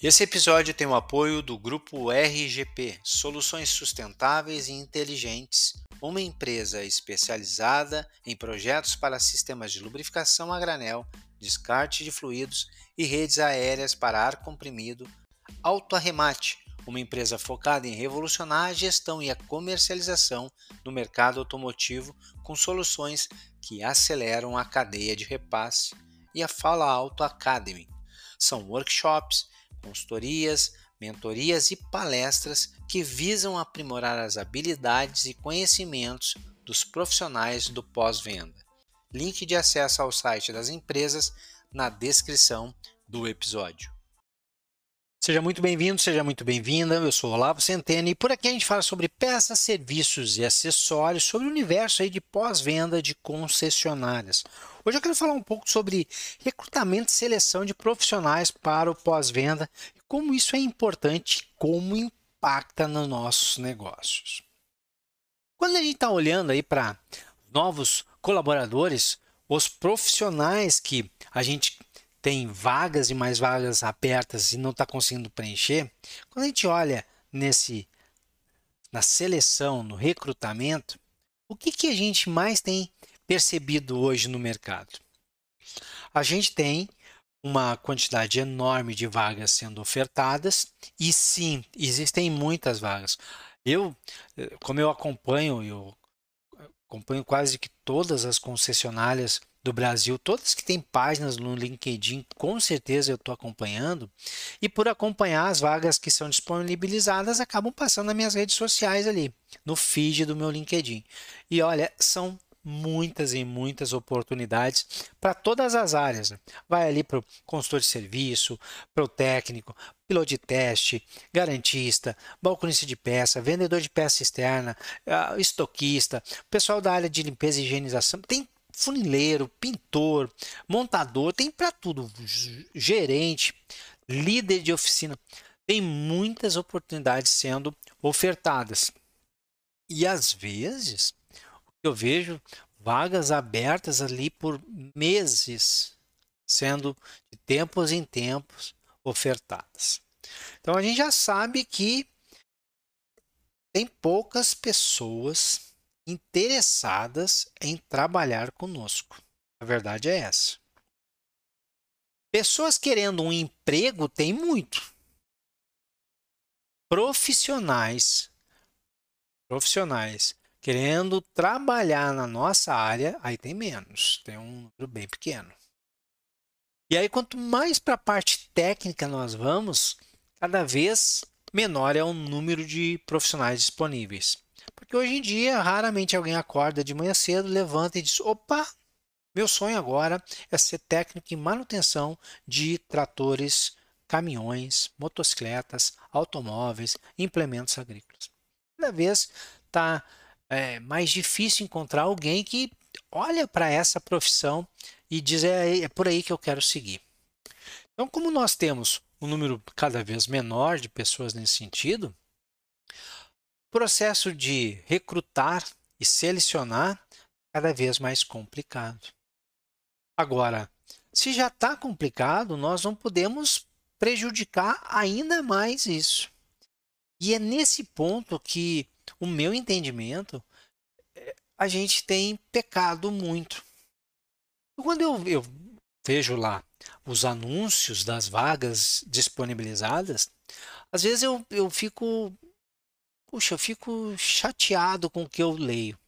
Esse episódio tem o apoio do grupo RGP, Soluções Sustentáveis e Inteligentes, uma empresa especializada em projetos para sistemas de lubrificação a granel, descarte de fluidos e redes aéreas para ar comprimido, Autoarremate, uma empresa focada em revolucionar a gestão e a comercialização no mercado automotivo com soluções que aceleram a cadeia de repasse, e a Fala Auto Academy. São workshops consultorias, mentorias e palestras que visam aprimorar as habilidades e conhecimentos dos profissionais do pós-venda. Link de acesso ao site das empresas na descrição do episódio. Seja muito bem-vindo, seja muito bem-vinda. Eu sou Olavo Centeno e por aqui a gente fala sobre peças, serviços e acessórios sobre o universo aí de pós-venda de concessionárias. Hoje eu quero falar um pouco sobre recrutamento e seleção de profissionais para o pós-venda e como isso é importante, como impacta nos nossos negócios. Quando a gente está olhando aí para novos colaboradores, os profissionais que a gente tem vagas e mais vagas abertas e não está conseguindo preencher, quando a gente olha nesse na seleção, no recrutamento, o que, que a gente mais tem percebido hoje no mercado? A gente tem uma quantidade enorme de vagas sendo ofertadas e sim, existem muitas vagas. Eu, como eu acompanho, eu acompanho quase que todas as concessionárias do Brasil, todas que têm páginas no LinkedIn, com certeza eu estou acompanhando. E por acompanhar as vagas que são disponibilizadas, acabam passando nas minhas redes sociais ali, no feed do meu LinkedIn. E olha, são muitas e muitas oportunidades para todas as áreas. Né? Vai ali para o consultor de serviço, para o técnico, piloto de teste, garantista, balconista de peça, vendedor de peça externa, estoquista, pessoal da área de limpeza e higienização. Tem funileiro, pintor, montador, tem para tudo, gerente, líder de oficina. Tem muitas oportunidades sendo ofertadas. E às vezes eu vejo vagas abertas ali por meses, sendo de tempos em tempos ofertadas. Então a gente já sabe que tem poucas pessoas interessadas em trabalhar conosco. A verdade é essa. Pessoas querendo um emprego tem muito. Profissionais profissionais querendo trabalhar na nossa área, aí tem menos, tem um número bem pequeno. E aí, quanto mais para a parte técnica nós vamos, cada vez menor é o número de profissionais disponíveis. Porque hoje em dia, raramente alguém acorda de manhã cedo, levanta e diz: opa, meu sonho agora é ser técnico em manutenção de tratores, caminhões, motocicletas, automóveis, implementos agrícolas. Cada vez está é mais difícil encontrar alguém que olha para essa profissão e diz é, é por aí que eu quero seguir. Então, como nós temos um número cada vez menor de pessoas nesse sentido, processo de recrutar e selecionar cada vez mais complicado. Agora, se já está complicado, nós não podemos prejudicar ainda mais isso. E é nesse ponto que o meu entendimento, é, a gente tem pecado muito. Quando eu, eu vejo lá os anúncios das vagas disponibilizadas, às vezes eu, eu fico, puxa, eu fico chateado com o que eu leio.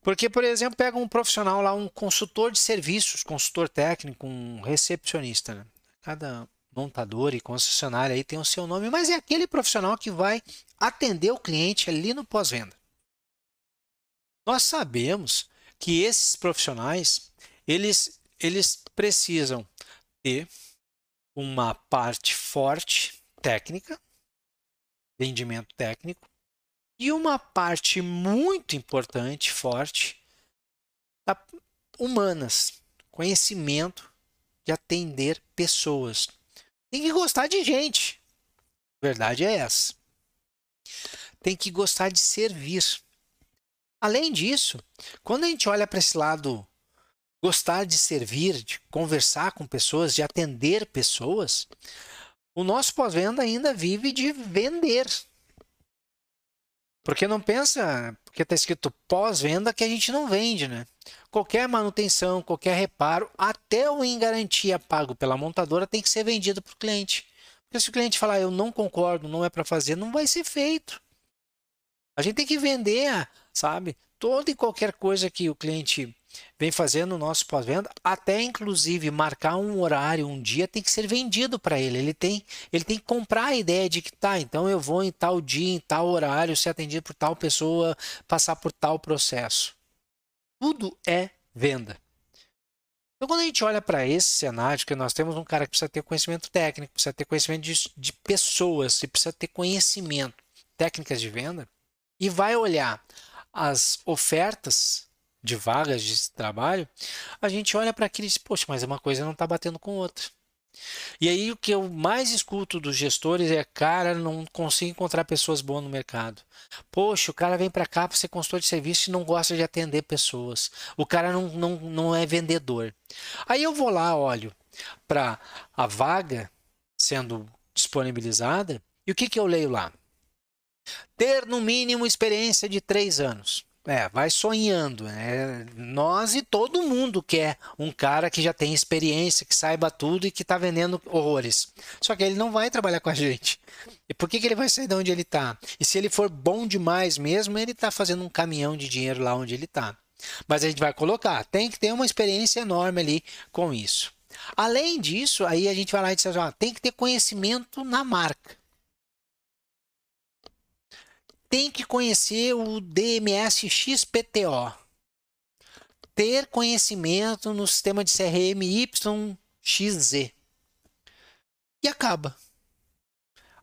Porque, por exemplo, pega um profissional lá, um consultor de serviços, consultor técnico, um recepcionista. Né? Cada montador e concessionária aí tem o seu nome, mas é aquele profissional que vai atender o cliente ali no pós-venda. Nós sabemos que esses profissionais, eles, eles precisam ter uma parte forte técnica, vendimento técnico, e uma parte muito importante, forte, humanas, conhecimento de atender pessoas, tem que gostar de gente. A verdade é essa. Tem que gostar de servir. Além disso, quando a gente olha para esse lado, gostar de servir, de conversar com pessoas, de atender pessoas, O nosso pós-venda ainda vive de vender. Porque não pensa, porque está escrito pós-venda que a gente não vende, né? Qualquer manutenção, qualquer reparo, até o em garantia pago pela montadora tem que ser vendido para o cliente. Porque se o cliente falar eu não concordo, não é para fazer, não vai ser feito. A gente tem que vender, sabe? Toda e qualquer coisa que o cliente vem fazendo no nosso pós-venda, até inclusive marcar um horário, um dia, tem que ser vendido para ele. Ele tem, ele tem que comprar a ideia de que tá, então eu vou em tal dia, em tal horário, ser atendido por tal pessoa, passar por tal processo. Tudo é venda. Então, quando a gente olha para esse cenário, que nós temos um cara que precisa ter conhecimento técnico, precisa ter conhecimento de, de pessoas, precisa ter conhecimento, técnicas de venda, e vai olhar as ofertas de vagas de trabalho, a gente olha para aquilo e diz, poxa, mas uma coisa não está batendo com outra. E aí o que eu mais escuto dos gestores é, cara, não consigo encontrar pessoas boas no mercado. Poxa, o cara vem para cá para ser consultor de serviço e não gosta de atender pessoas. O cara não, não, não é vendedor. Aí eu vou lá, olho para a vaga sendo disponibilizada e o que, que eu leio lá? Ter no mínimo experiência de três anos. É, vai sonhando. Né? Nós e todo mundo quer um cara que já tem experiência, que saiba tudo e que está vendendo horrores. Só que ele não vai trabalhar com a gente. E por que, que ele vai sair de onde ele está? E se ele for bom demais mesmo, ele está fazendo um caminhão de dinheiro lá onde ele está. Mas a gente vai colocar, tem que ter uma experiência enorme ali com isso. Além disso, aí a gente vai lá e diz assim, ó, tem que ter conhecimento na marca tem que conhecer o DMS XPTO. Ter conhecimento no sistema de CRM YXZ. E acaba.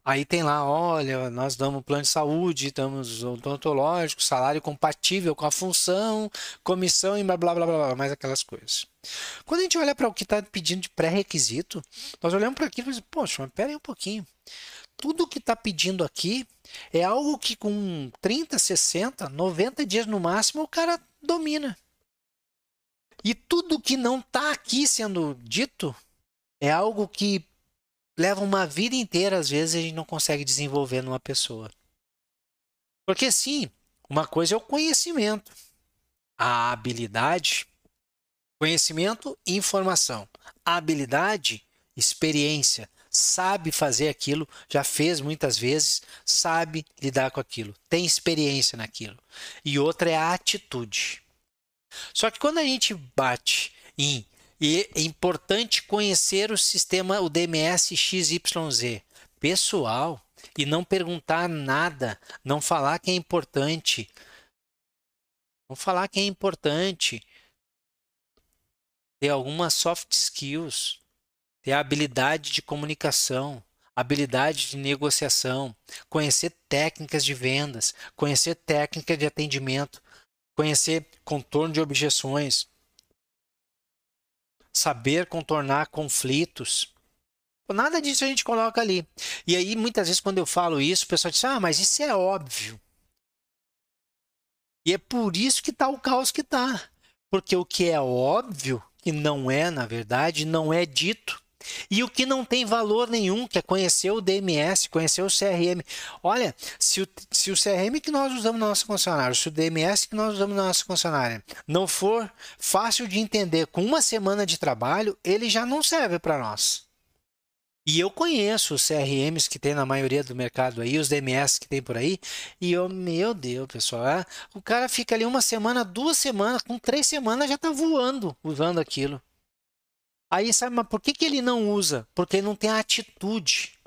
Aí tem lá, olha, nós damos plano de saúde, damos odontológico, salário compatível com a função, comissão e blá blá blá blá, mais aquelas coisas. Quando a gente olha para o que está pedindo de pré-requisito, nós olhamos para aquilo e dizemos, poxa, mas pera aí um pouquinho tudo que está pedindo aqui é algo que com 30, 60, 90 dias no máximo o cara domina. E tudo que não está aqui sendo dito é algo que leva uma vida inteira, às vezes, a gente não consegue desenvolver numa pessoa. Porque sim, uma coisa é o conhecimento, a habilidade, conhecimento informação. A habilidade, experiência, sabe fazer aquilo, já fez muitas vezes, sabe lidar com aquilo, tem experiência naquilo. E outra é a atitude. Só que quando a gente bate em e é importante conhecer o sistema, o DMS XYZ pessoal e não perguntar nada, não falar que é importante. Não falar que é importante ter algumas soft skills, ter a habilidade de comunicação, habilidade de negociação, conhecer técnicas de vendas, conhecer técnica de atendimento, conhecer contorno de objeções, saber contornar conflitos. Nada disso a gente coloca ali. E aí, muitas vezes, quando eu falo isso, o pessoal diz: Ah, mas isso é óbvio. E é por isso que está o caos que está. Porque o que é óbvio, que não é, na verdade, não é dito. E o que não tem valor nenhum, que é conhecer o DMS, conhecer o CRM. Olha, se o, se o CRM que nós usamos na nossa concessionária, se o DMS que nós usamos na nossa concessionária não for fácil de entender com uma semana de trabalho, ele já não serve para nós. E eu conheço os CRMs que tem na maioria do mercado aí, os DMS que tem por aí, e eu, meu Deus, pessoal, é, o cara fica ali uma semana, duas semanas, com três semanas já está voando usando aquilo. Aí sabe, mas por que, que ele não usa? Porque não tem a atitude.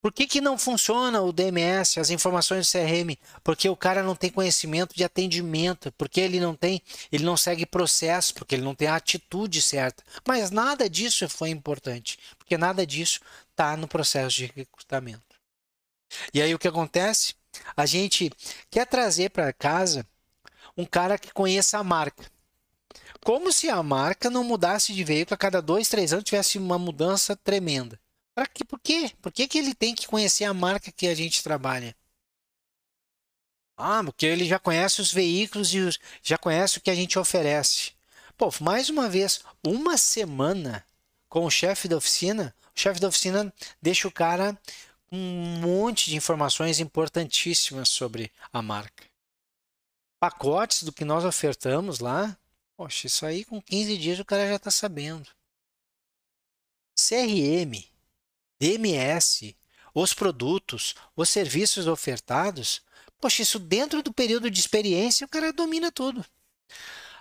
Por que, que não funciona o DMS, as informações do CRM? Porque o cara não tem conhecimento de atendimento, porque ele não tem, ele não segue processo, porque ele não tem a atitude certa. Mas nada disso foi importante, porque nada disso está no processo de recrutamento. E aí o que acontece? A gente quer trazer para casa um cara que conheça a marca. Como se a marca não mudasse de veículo a cada dois, três anos, tivesse uma mudança tremenda. Para quê? Por quê? Por que, que ele tem que conhecer a marca que a gente trabalha? Ah, porque ele já conhece os veículos e os, já conhece o que a gente oferece. Pô, mais uma vez, uma semana com o chefe da oficina o chefe da oficina deixa o cara com um monte de informações importantíssimas sobre a marca. Pacotes do que nós ofertamos lá, poxa, isso aí com 15 dias o cara já está sabendo. CRM, DMS, os produtos, os serviços ofertados, poxa, isso dentro do período de experiência o cara domina tudo.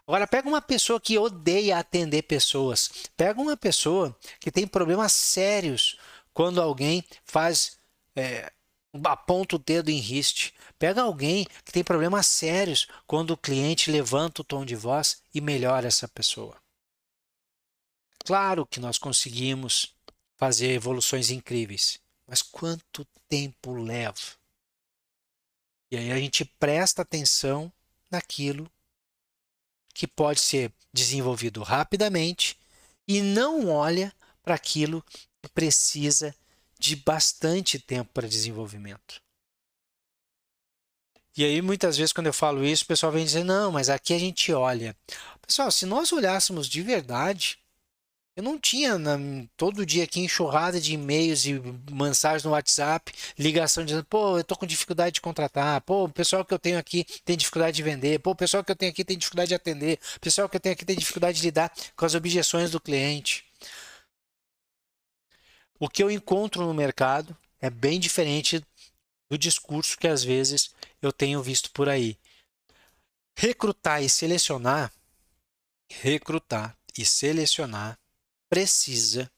Agora, pega uma pessoa que odeia atender pessoas. Pega uma pessoa que tem problemas sérios quando alguém faz. É, aponta o dedo em riste. Pega alguém que tem problemas sérios quando o cliente levanta o tom de voz e melhora essa pessoa. Claro que nós conseguimos fazer evoluções incríveis, mas quanto tempo leva? E aí a gente presta atenção naquilo que pode ser desenvolvido rapidamente e não olha para aquilo que precisa de bastante tempo para desenvolvimento. E aí, muitas vezes, quando eu falo isso, o pessoal vem dizer: não, mas aqui a gente olha. Pessoal, se nós olhássemos de verdade, eu não tinha na, todo dia aqui enxurrada de e-mails e mensagens no WhatsApp, ligação dizendo, pô, eu tô com dificuldade de contratar, pô, o pessoal que eu tenho aqui tem dificuldade de vender, pô, o pessoal que eu tenho aqui tem dificuldade de atender, o pessoal que eu tenho aqui tem dificuldade de lidar com as objeções do cliente. O que eu encontro no mercado é bem diferente do discurso que às vezes eu tenho visto por aí. Recrutar e selecionar, recrutar e selecionar precisa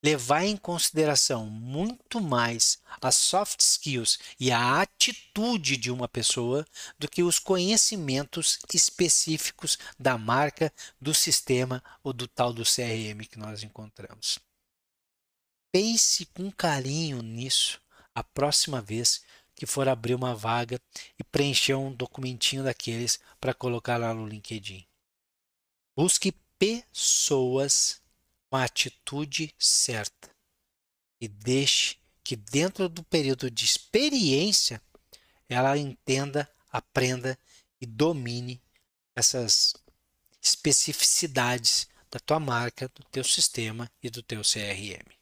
levar em consideração muito mais as soft skills e a atitude de uma pessoa do que os conhecimentos específicos da marca, do sistema ou do tal do CRM que nós encontramos. Pense com carinho nisso a próxima vez que for abrir uma vaga e preencher um documentinho daqueles para colocar lá no LinkedIn. Busque pessoas com a atitude certa e deixe que dentro do período de experiência ela entenda, aprenda e domine essas especificidades da tua marca, do teu sistema e do teu CRM.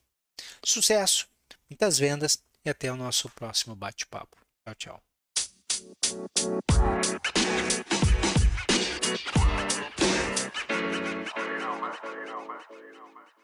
Sucesso, muitas vendas e até o nosso próximo bate-papo. Tchau, tchau. know, man.